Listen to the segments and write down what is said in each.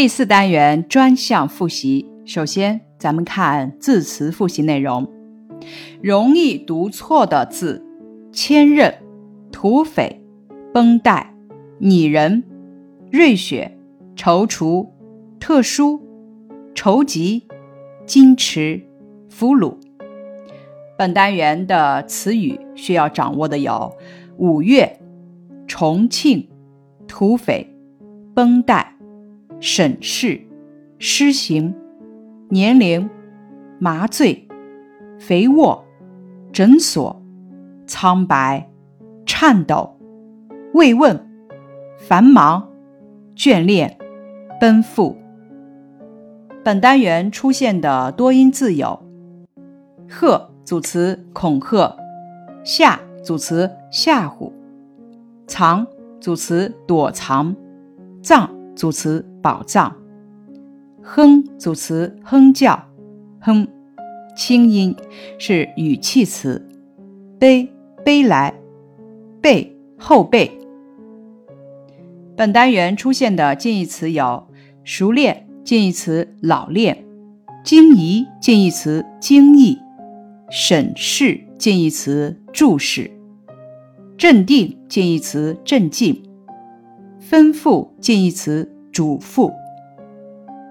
第四单元专项复习，首先咱们看字词复习内容。容易读错的字：千仞、土匪、绷带、拟人、瑞雪、踌躇、特殊、筹集、矜持、俘虏。本单元的词语需要掌握的有：五月、重庆、土匪、绷带。审视、施行、年龄、麻醉、肥沃、诊所、苍白、颤抖、慰问、繁忙、眷恋、奔赴。本单元出现的多音字有：吓组词恐吓，吓组词吓唬，藏组词躲藏，藏。组词宝藏，哼组词哼叫，哼，清音是语气词，背背来，背后背。本单元出现的近义词有：熟练近义词老练，惊疑近义词惊异，审视近义词注视，镇定近义词镇静。吩咐近义词嘱咐，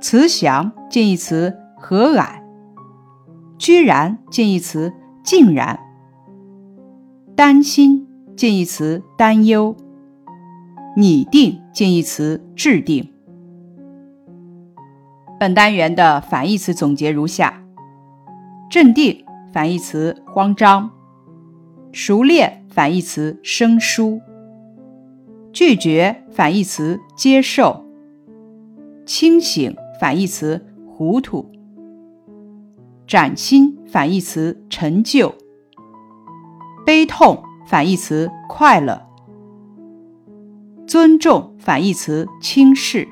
慈祥近义词和蔼，居然近义词竟然，担心近义词担忧，拟定近义词制定。本单元的反义词总结如下：镇定反义词慌张，熟练反义词生疏。拒绝反义词接受，清醒反义词糊涂，崭新反义词成就，悲痛反义词快乐，尊重反义词轻视，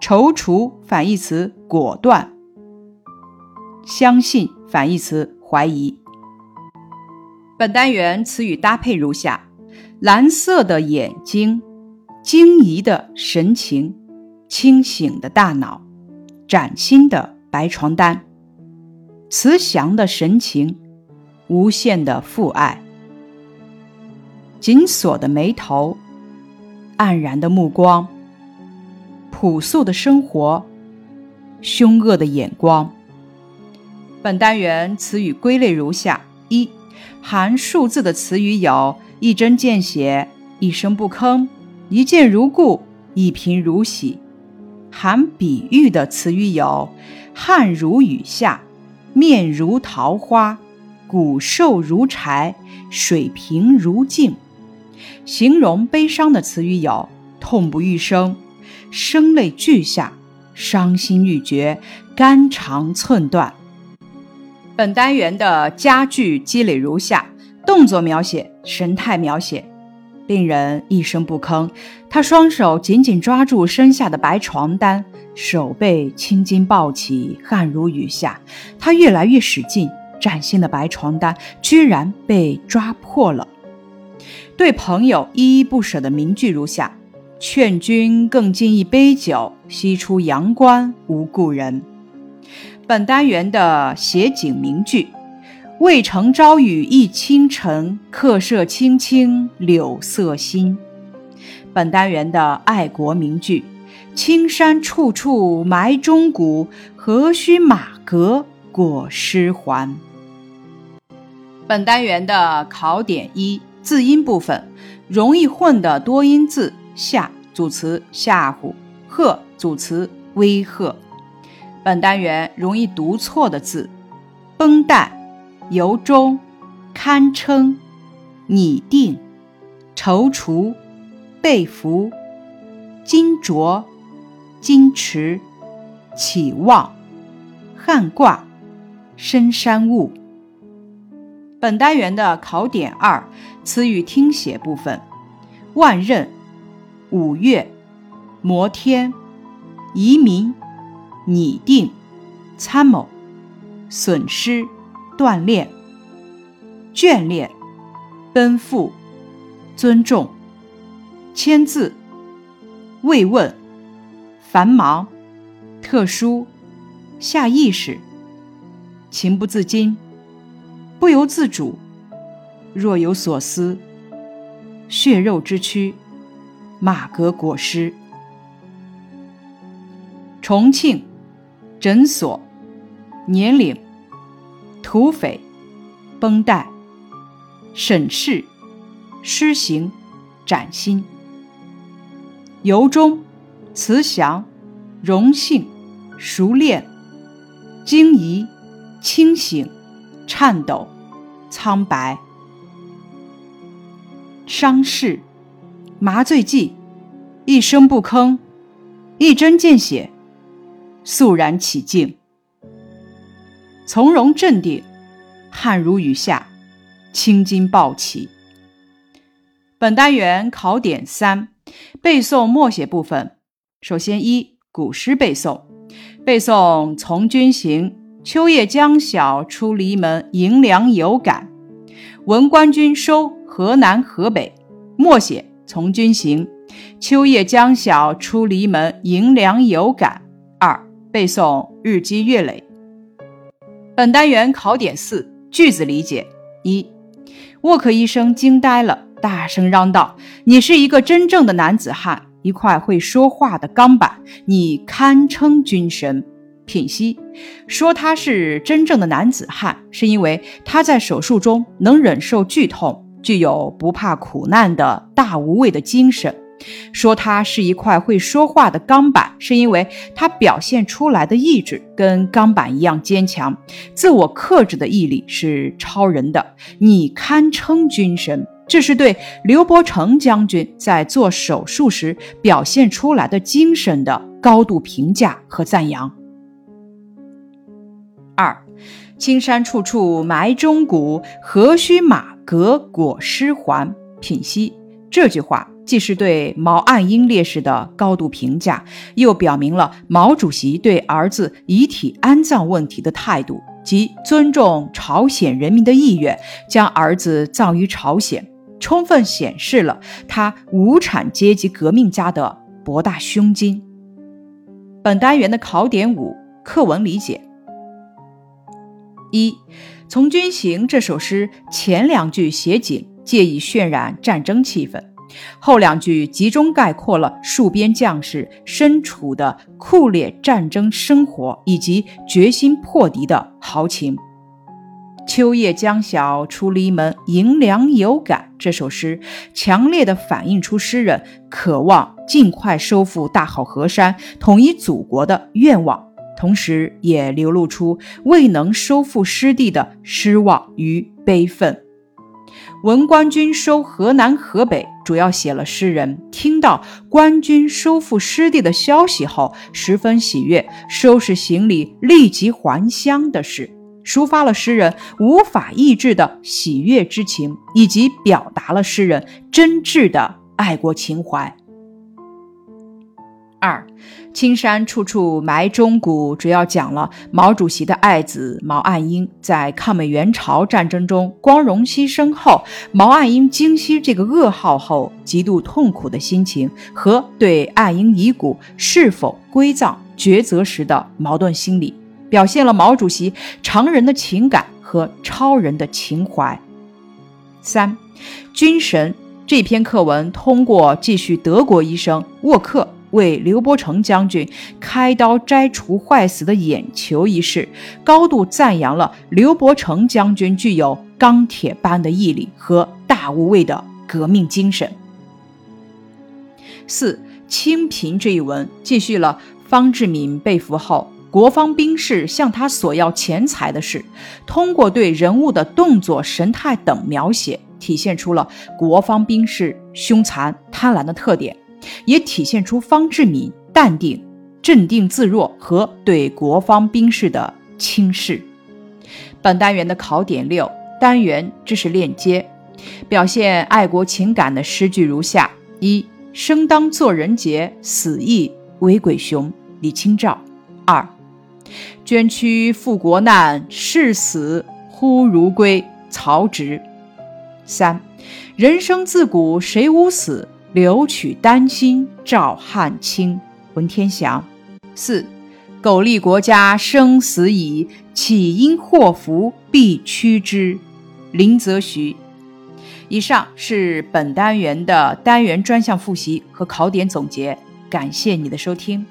踌躇反义词果断，相信反义词怀疑。本单元词语搭配如下。蓝色的眼睛，惊疑的神情，清醒的大脑，崭新的白床单，慈祥的神情，无限的父爱，紧锁的眉头，黯然的目光，朴素的生活，凶恶的眼光。本单元词语归类如下：含数字的词语有。一针见血，一声不吭，一见如故，一贫如洗。含比喻的词语有：汗如雨下，面如桃花，骨瘦如柴，水平如镜。形容悲伤的词语有：痛不欲生，声泪俱下，伤心欲绝，肝肠寸断。本单元的佳句积累如下。动作描写，神态描写，病人一声不吭，他双手紧紧抓住身下的白床单，手背青筋暴起，汗如雨下。他越来越使劲，崭新的白床单居然被抓破了。对朋友依依不舍的名句如下：劝君更尽一杯酒，西出阳关无故人。本单元的写景名句。渭城朝雨浥轻尘，客舍青青柳色新。本单元的爱国名句：青山处处埋忠骨，何须马革裹尸还。本单元的考点一字音部分，容易混的多音字：吓组词吓唬，吓组词威吓。本单元容易读错的字：绷带。由衷、堪称、拟定、踌躇、被俘、金镯、矜持、期望、汉挂、深山雾。本单元的考点二词语听写部分：万仞、五月、摩天、移民、拟定、参谋、损失。锻炼、眷恋、奔赴、尊重、签字、慰问、繁忙、特殊、下意识、情不自禁、不由自主、若有所思、血肉之躯、马革裹尸。重庆诊所年龄土匪绷带审视施行崭新由衷慈祥荣幸熟练惊疑清醒颤抖苍白伤势麻醉剂一声不吭一针见血。肃然起敬，从容镇定，汗如雨下，青筋暴起。本单元考点三：背诵默写部分。首先一古诗背诵，背诵《从军行》：秋夜将晓出篱门，迎凉有感。闻官军收河南河北。默写《从军行》：秋夜将晓出篱门，迎凉有感。背诵日积月累。本单元考点四句子理解一，沃克医生惊呆了，大声嚷道：“你是一个真正的男子汉，一块会说话的钢板，你堪称军神。”品析说他是真正的男子汉，是因为他在手术中能忍受剧痛，具有不怕苦难的大无畏的精神。说他是一块会说话的钢板，是因为他表现出来的意志跟钢板一样坚强，自我克制的毅力是超人的。你堪称军神，这是对刘伯承将军在做手术时表现出来的精神的高度评价和赞扬。二，青山处处埋忠骨，何须马革裹尸还？品析这句话。既是对毛岸英烈士的高度评价，又表明了毛主席对儿子遗体安葬问题的态度，即尊重朝鲜人民的意愿，将儿子葬于朝鲜，充分显示了他无产阶级革命家的博大胸襟。本单元的考点五课文理解：一，《从军行》这首诗前两句写景，借以渲染战争气氛。后两句集中概括了戍边将士身处的酷烈战争生活以及决心破敌的豪情。秋夜将晓出篱门，迎凉有感。这首诗强烈地反映出诗人渴望尽快收复大好河山、统一祖国的愿望，同时也流露出未能收复失地的失望与悲愤。闻官军收河南河北，主要写了诗人听到官军收复失地的消息后十分喜悦，收拾行李立即还乡的事，抒发了诗人无法抑制的喜悦之情，以及表达了诗人真挚的爱国情怀。二，青山处处埋忠骨，主要讲了毛主席的爱子毛岸英在抗美援朝战争中光荣牺牲后，毛岸英惊悉这个噩耗后极度痛苦的心情和对岸英遗骨是否归葬抉择时的矛盾心理，表现了毛主席常人的情感和超人的情怀。三，军神这篇课文通过继续德国医生沃克。为刘伯承将军开刀摘除坏死的眼球一事，高度赞扬了刘伯承将军具有钢铁般的毅力和大无畏的革命精神。四清贫这一文继续了方志敏被俘后，国方兵士向他索要钱财的事，通过对人物的动作、神态等描写，体现出了国方兵士凶残、贪婪的特点。也体现出方志敏淡定、镇定自若和对国方兵士的轻视。本单元的考点六单元知识链接，表现爱国情感的诗句如下：一、生当作人杰，死亦为鬼雄。李清照。二、捐躯赴国难，视死忽如归。曹植。三、人生自古谁无死？留取丹心照汗青，文天祥。四，苟利国家生死以，岂因祸福避趋之。林则徐。以上是本单元的单元专项复习和考点总结，感谢你的收听。